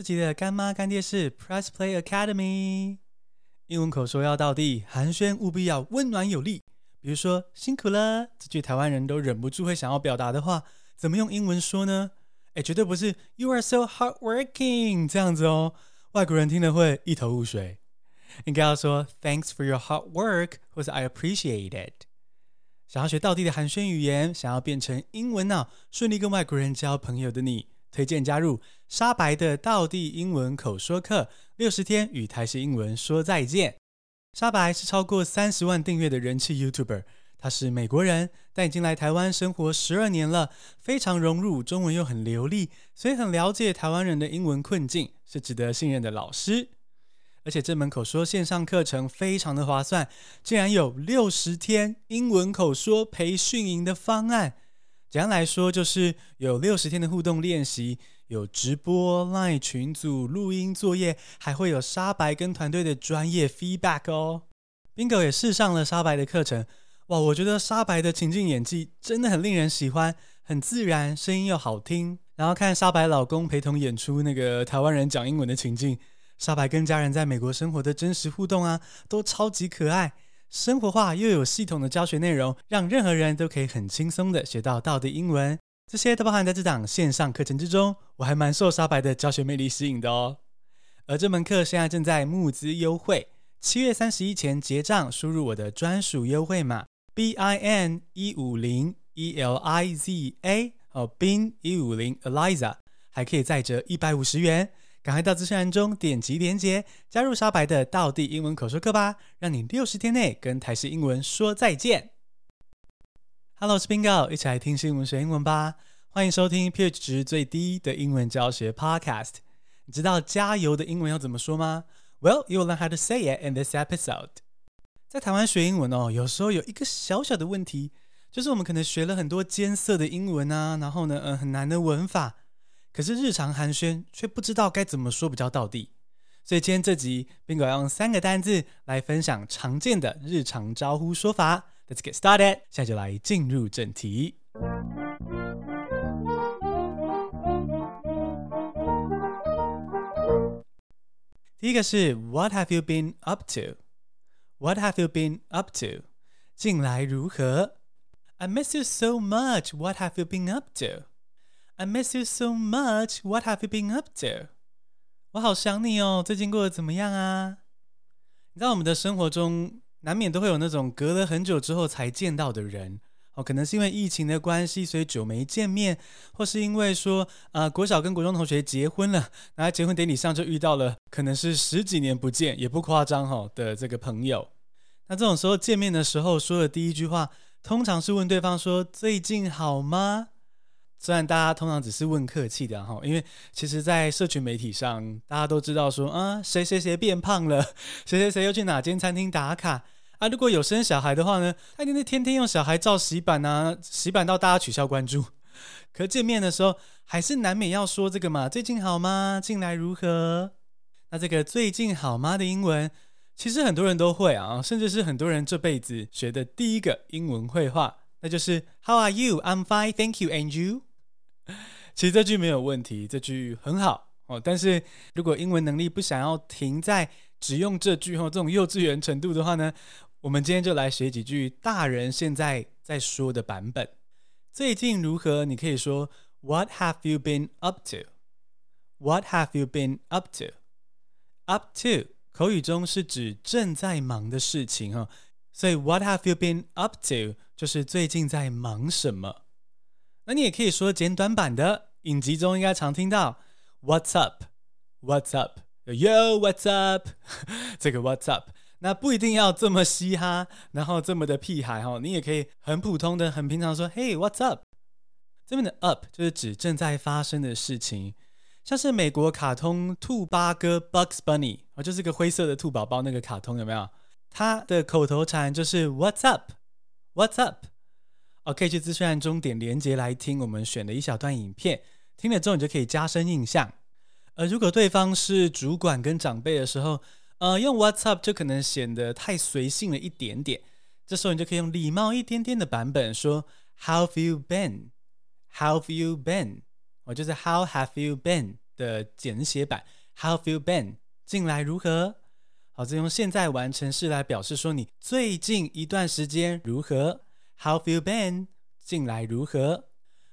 这集的干妈干爹是 Press Play Academy，英文口说要道地，寒暄务必要温暖有力。比如说辛苦了这句台湾人都忍不住会想要表达的话，怎么用英文说呢？哎，绝对不是 You are so hardworking 这样子哦，外国人听了会一头雾水。应该要说 Thanks for your hard work，或是 I appreciate it。想要学道地的寒暄语言，想要变成英文脑，顺利跟外国人交朋友的你，推荐加入沙白的道地英文口说课，六十天与台式英文说再见。沙白是超过三十万订阅的人气 YouTuber，他是美国人，但已经来台湾生活十二年了，非常融入，中文又很流利，所以很了解台湾人的英文困境，是值得信任的老师。而且这门口说线上课程非常的划算，竟然有六十天英文口说培训营的方案。简单来说，就是有六十天的互动练习，有直播、LINE 群组、录音作业，还会有沙白跟团队的专业 feedback 哦。Bingo 也试上了沙白的课程，哇，我觉得沙白的情境演技真的很令人喜欢，很自然，声音又好听。然后看沙白老公陪同演出那个台湾人讲英文的情境。沙白跟家人在美国生活的真实互动啊，都超级可爱，生活化又有系统的教学内容，让任何人都可以很轻松的学到道德英文。这些都包含在这档线上课程之中，我还蛮受沙白的教学魅力吸引的哦。而这门课现在正在募资优惠，七月三十一前结账，输入我的专属优惠码 B I N 一五零 E L I Z A 哦，Bin 一五零 Eliza 还可以再折一百五十元。赶快到资讯栏中点击连结，加入沙白的道地英文口说课吧，让你六十天内跟台式英文说再见。Hello，我是 Bingo，一起来听新闻学英文吧。欢迎收听 pH 值最低的英文教学 Podcast。你知道加油的英文要怎么说吗？Well, you'll learn how to say it in this episode。在台湾学英文哦，有时候有一个小小的问题，就是我们可能学了很多艰涩的英文啊，然后呢，嗯，很难的文法。可是日常寒暄却不知道该怎么说比较道地，所以今天这集宾果要用三个单字来分享常见的日常招呼说法。Let's get started，现在就来进入正题。第一个是 What have you been up to？What have you been up to？近来如何？I miss you so much. What have you been up to？I miss you so much. What have you been up to? 我好想你哦，最近过得怎么样啊？你知道我们的生活中难免都会有那种隔了很久之后才见到的人哦，可能是因为疫情的关系，所以久没见面，或是因为说啊、国小跟国中同学结婚了，然后结婚典礼上就遇到了，可能是十几年不见，也不夸张哈、哦、的这个朋友。那这种时候见面的时候说的第一句话，通常是问对方说最近好吗？虽然大家通常只是问客气的哈，因为其实，在社群媒体上，大家都知道说啊，谁谁谁变胖了，谁谁谁又去哪间餐厅打卡啊。如果有生小孩的话呢，他一定是天天用小孩照洗版啊，洗版到大家取消关注。可见面的时候，还是难免要说这个嘛，最近好吗？近来如何？那这个最近好吗的英文，其实很多人都会啊，甚至是很多人这辈子学的第一个英文会话，那就是 How are you? I'm fine, thank you. And you? 其实这句没有问题，这句很好哦。但是如果英文能力不想要停在只用这句哦，这种幼稚园程度的话呢，我们今天就来学几句大人现在在说的版本。最近如何？你可以说 What have you been up to? What have you been up to? Up to 口语中是指正在忙的事情哦，所以 What have you been up to 就是最近在忙什么。那你也可以说简短版的，影集中应该常听到 What's up？What's up？Yo，What's up？这个 What's up？那不一定要这么嘻哈，然后这么的屁孩哈，你也可以很普通的、很平常说 Hey，What's up？这边的 up 就是指正在发生的事情，像是美国卡通兔八哥 Bugs Bunny 啊，就是个灰色的兔宝宝那个卡通有没有？他的口头禅就是 What's up？What's up？哦，可以去资讯栏中点连接来听我们选的一小段影片，听了之后你就可以加深印象。呃如果对方是主管跟长辈的时候，呃，用 What's up 就可能显得太随性了一点点。这时候你就可以用礼貌一点点的版本说 How have you been? How have you been? 我，就是 How have you been 的简写版，How have you been？近来如何？好，这用现在完成式来表示说你最近一段时间如何 How've you been？近来如何？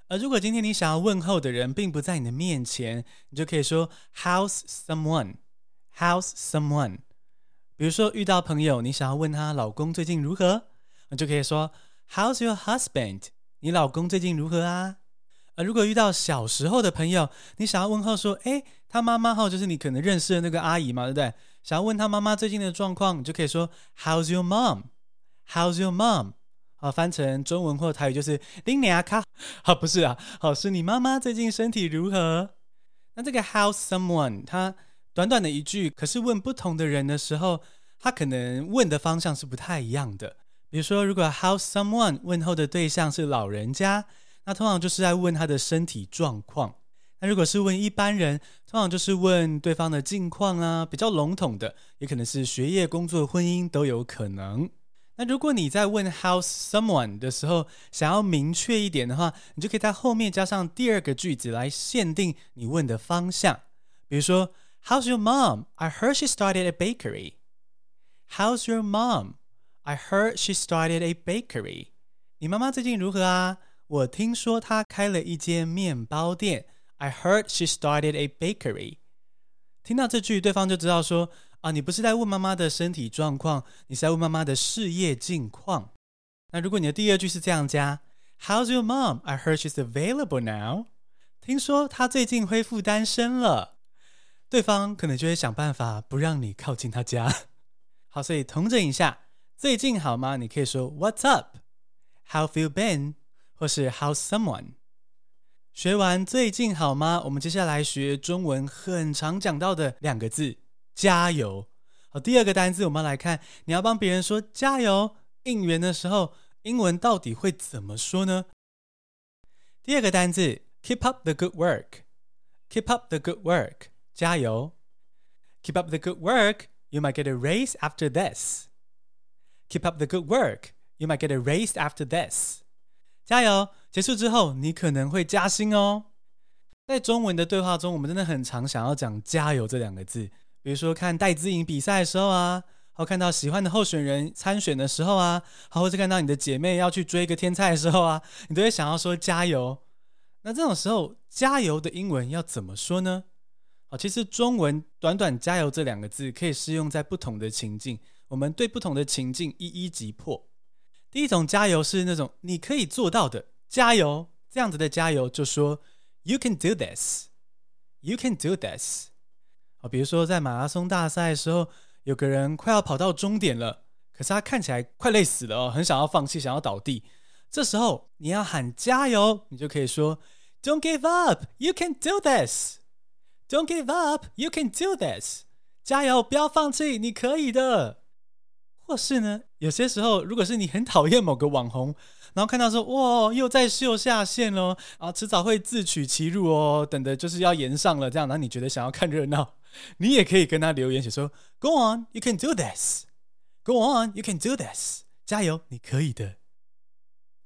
而如果今天你想要问候的人并不在你的面前，你就可以说 How's someone？How's someone？比如说遇到朋友，你想要问他老公最近如何，你就可以说 How's your husband？你老公最近如何啊？而如果遇到小时候的朋友，你想要问候说，诶，他妈妈哈，就是你可能认识的那个阿姨嘛，对不对？想要问他妈妈最近的状况，你就可以说 How's your mom？How's your mom？好，翻成中文或台语就是拎你阿卡。好，不是啊，好，是你妈妈最近身体如何？那这个 “how someone” 它短短的一句，可是问不同的人的时候，他可能问的方向是不太一样的。比如说，如果 “how someone 问候的对象是老人家，那通常就是在问他的身体状况；那如果是问一般人，通常就是问对方的近况啊，比较笼统的，也可能是学业、工作、婚姻都有可能。那如果你在问 How's someone 的时候，想要明确一点的话，你就可以在后面加上第二个句子来限定你问的方向，比如说。How's your mom? I heard she started a bakery. How's your mom? I heard she started a bakery. 你妈妈最近如何啊？我听说她开了一间面包店。I heard she started a bakery. 听到这句，对方就知道说 啊，你不是在问妈妈的身体状况，你是在问妈妈的事业近况。那如果你的第二句是这样加，How's your mom? I heard she's available now. 听说她最近恢复单身了。对方可能就会想办法不让你靠近他家。好，所以同整一下，最近好吗？你可以说 What's up？How have you been？或是 How's someone？学完最近好吗？我们接下来学中文很常讲到的两个字，加油。好，第二个单字我们来看，你要帮别人说加油应援的时候，英文到底会怎么说呢？第二个单字 Keep up the good work。Keep up the good work。加油！Keep up the good work. You might get a raise after this. Keep up the good work. You might get a raise after this. 加油！结束之后，你可能会加薪哦。在中文的对话中，我们真的很常想要讲“加油”这两个字。比如说看戴资颖比赛的时候啊，或看到喜欢的候选人参选的时候啊，好，或者看到你的姐妹要去追一个天菜的时候啊，你都会想要说“加油”。那这种时候，“加油”的英文要怎么说呢？好，其实中文短短“加油”这两个字可以适用在不同的情境，我们对不同的情境一一击破。第一种加油是那种你可以做到的，加油，这样子的加油就说 “You can do this, you can do this”。啊，比如说在马拉松大赛的时候，有个人快要跑到终点了，可是他看起来快累死了哦，很想要放弃，想要倒地。这时候你要喊加油，你就可以说 “Don't give up, you can do this”。Don't give up, you can do this. 加油，不要放弃，你可以的。或是呢，有些时候，如果是你很讨厌某个网红，然后看到说哇，又在秀下限喽，啊，迟早会自取其辱哦，等的就是要延上了，这样，然后你觉得想要看热闹，你也可以跟他留言写说，Go on, you can do this. Go on, you can do this. 加油，你可以的。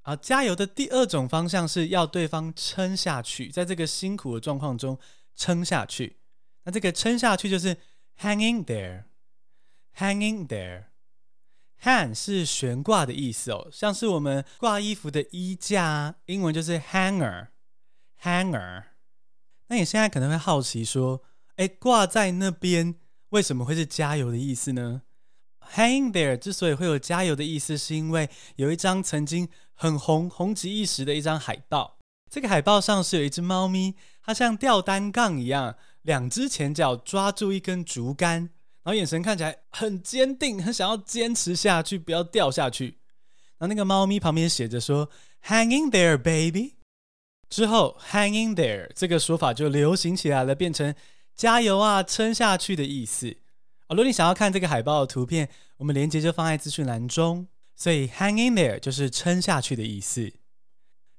啊，加油的第二种方向是要对方撑下去，在这个辛苦的状况中。撑下去，那这个撑下去就是 hanging there，hanging there。hang 是悬挂的意思哦，像是我们挂衣服的衣架，英文就是 hanger，hanger。那你现在可能会好奇说，哎，挂在那边为什么会是加油的意思呢？hanging there 之所以会有加油的意思，是因为有一张曾经很红、红极一时的一张海报。这个海报上是有一只猫咪，它像吊单杠一样，两只前脚抓住一根竹竿，然后眼神看起来很坚定，很想要坚持下去，不要掉下去。然后那个猫咪旁边写着说 “Hanging there, baby”。之后 “Hanging there” 这个说法就流行起来了，变成加油啊，撑下去的意思。哦，如果你想要看这个海报的图片，我们链接就放在资讯栏中。所以 hang in there” 就是撑下去的意思。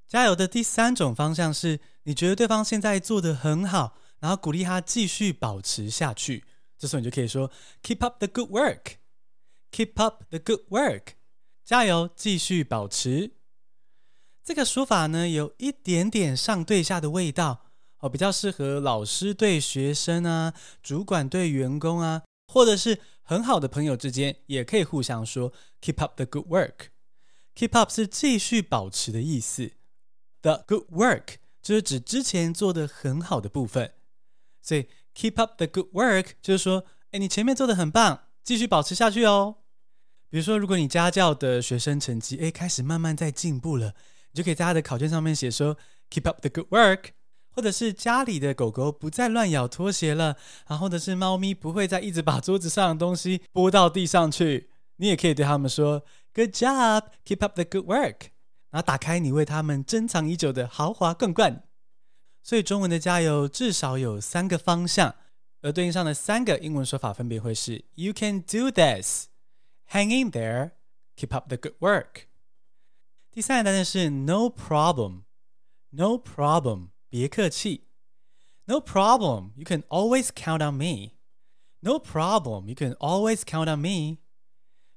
加油的第三种方向是，你觉得对方现在做得很好，然后鼓励他继续保持下去。这时候你就可以说 “Keep up the good work, keep up the good work”，加油，继续保持。这个说法呢，有一点点上对下的味道。哦，比较适合老师对学生啊，主管对员工啊，或者是很好的朋友之间，也可以互相说 “keep up the good work”。keep up 是继续保持的意思，the good work 就是指之前做的很好的部分，所以 keep up the good work 就是说，哎，你前面做的很棒，继续保持下去哦。比如说，如果你家教的学生成绩哎开始慢慢在进步了，你就可以在他的考卷上面写说 “keep up the good work”，或者是家里的狗狗不再乱咬拖鞋了，然后或者是猫咪不会再一直把桌子上的东西拨到地上去，你也可以对他们说。Good job, keep up the good work。然后打开你为他们珍藏已久的豪华罐罐。所以中文的加油至少有三个方向，而对应上的三个英文说法分别会是：You can do this, hang in there, keep up the good work。第三个单词是 No problem, No problem，别客气。No problem, you can always count on me. No problem, you can always count on me.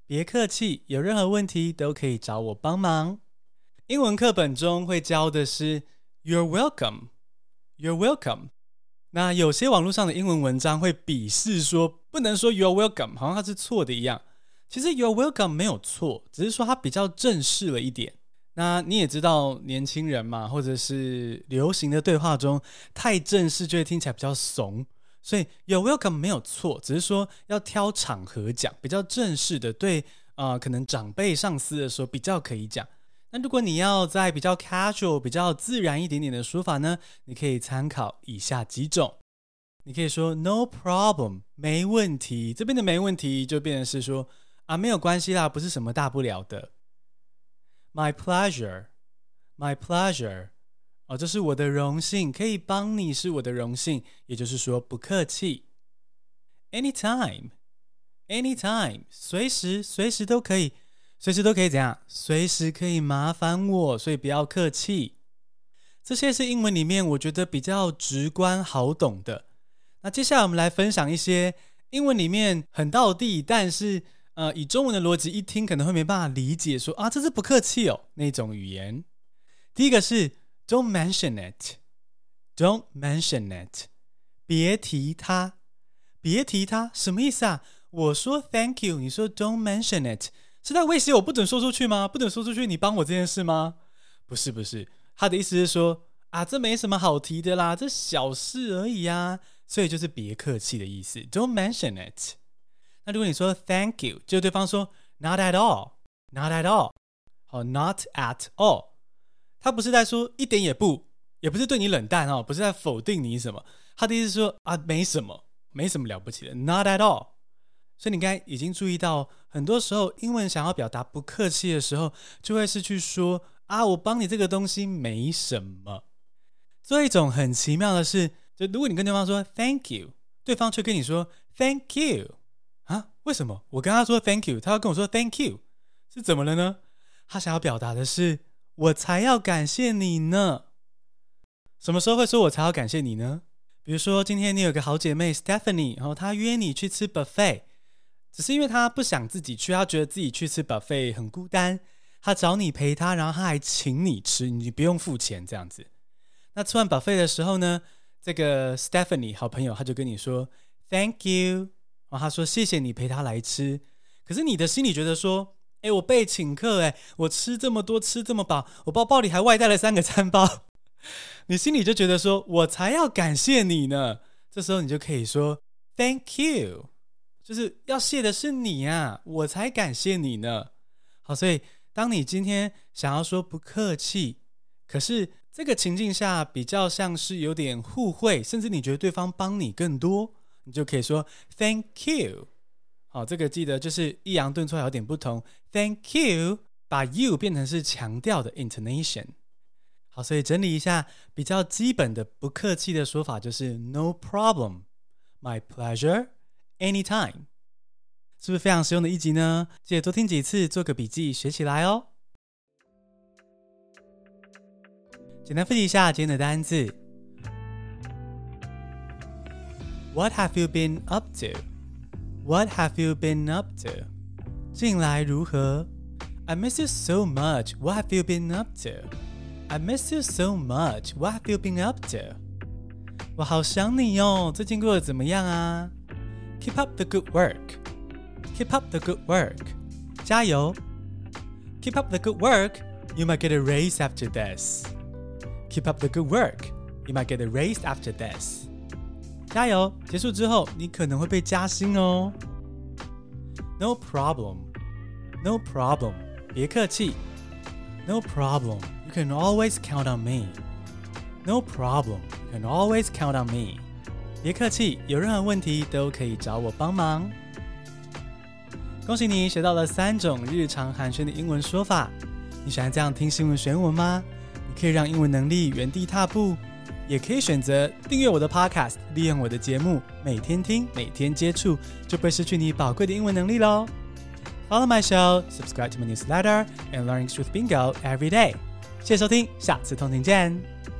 别客气，有任何问题都可以找我帮忙。英文课本中会教的是 "You're welcome, You're welcome"。那有些网络上的英文文章会鄙视说不能说 "You're welcome"，好像它是错的一样。其实 "You're welcome" 没有错，只是说它比较正式了一点。那你也知道，年轻人嘛，或者是流行的对话中，太正式就会听起来比较怂。所以有 welcome 没有错，只是说要挑场合讲，比较正式的对啊、可能长辈上司的时候比较可以讲。那如果你要在比较 casual、比较自然一点点的说法呢，你可以参考以下几种。你可以说 no problem，没问题。这边的没问题就变成是说啊，没有关系啦，不是什么大不了的。My pleasure，my pleasure。哦，这是我的荣幸，可以帮你是我的荣幸，也就是说不客气。Anytime，anytime，随时随时都可以，随时都可以怎样？随时可以麻烦我，所以不要客气。这些是英文里面我觉得比较直观好懂的。那接下来我们来分享一些英文里面很道地，但是呃以中文的逻辑一听可能会没办法理解说，啊这是不客气哦那种语言。第一个是。Don't mention it. Don't mention it. 别提它，别提它，什么意思啊？我说 Thank you，你说 Don't mention it，是在威胁我不准说出去吗？不准说出去，你帮我这件事吗？不是，不是，他的意思是说啊，这没什么好提的啦，这小事而已啊，所以就是别客气的意思。Don't mention it。那如果你说 Thank you，就对方说 Not at all，Not at all，好，Not at all。他不是在说一点也不，也不是对你冷淡哦，不是在否定你什么。他的意思是说啊，没什么，没什么了不起的，not at all。所以你刚才已经注意到，很多时候英文想要表达不客气的时候，就会是去说啊，我帮你这个东西没什么。做一种很奇妙的事，就如果你跟对方说 thank you，对方却跟你说 thank you 啊，为什么？我跟他说 thank you，他要跟我说 thank you，是怎么了呢？他想要表达的是。我才要感谢你呢。什么时候会说我才要感谢你呢？比如说，今天你有个好姐妹 Stephanie，然后她约你去吃 buffet，只是因为她不想自己去，她觉得自己去吃 buffet 很孤单，她找你陪她，然后她还请你吃，你不用付钱这样子。那吃完 buffet 的时候呢，这个 Stephanie 好朋友她就跟你说 Thank you，然后他说谢谢你陪他来吃，可是你的心里觉得说。哎，我被请客，哎，我吃这么多，吃这么饱，我包包里还外带了三个餐包，你心里就觉得说，我才要感谢你呢。这时候你就可以说，Thank you，就是要谢的是你啊，我才感谢你呢。好，所以当你今天想要说不客气，可是这个情境下比较像是有点互惠，甚至你觉得对方帮你更多，你就可以说，Thank you。好，这个记得就是抑扬顿挫有点不同。Thank you，把 you 变成是强调的 intonation。好，所以整理一下比较基本的不客气的说法就是 No problem，My pleasure，Anytime。是不是非常实用的一集呢？记得多听几次，做个笔记，学起来哦。简单复习一下今天的单字。What have you been up to? What have you been up to? 近来如何？I miss you so much. What have you been up to? I miss you so much. What have you been up to? 我好想你哦，最近过得怎么样啊？Keep up the good work. Keep up the good work. 加油。Keep up the good work. You might get a raise after this. Keep up the good work. You might get a raise after this. 加油！结束之后，你可能会被加薪哦。No problem. No problem. 别客气。No problem. You can always count on me. No problem. You can always count on me. 别客气，有任何问题都可以找我帮忙。恭喜你学到了三种日常寒暄的英文说法。你喜欢这样听新闻学英文吗？你可以让英文能力原地踏步，也可以选择订阅我的 Podcast，利用我的节目，每天听，每天接触，就不会失去你宝贵的英文能力喽。Follow my show, subscribe to my newsletter, and learn English with Bingo every day. 谢谢收听，下次通勤见。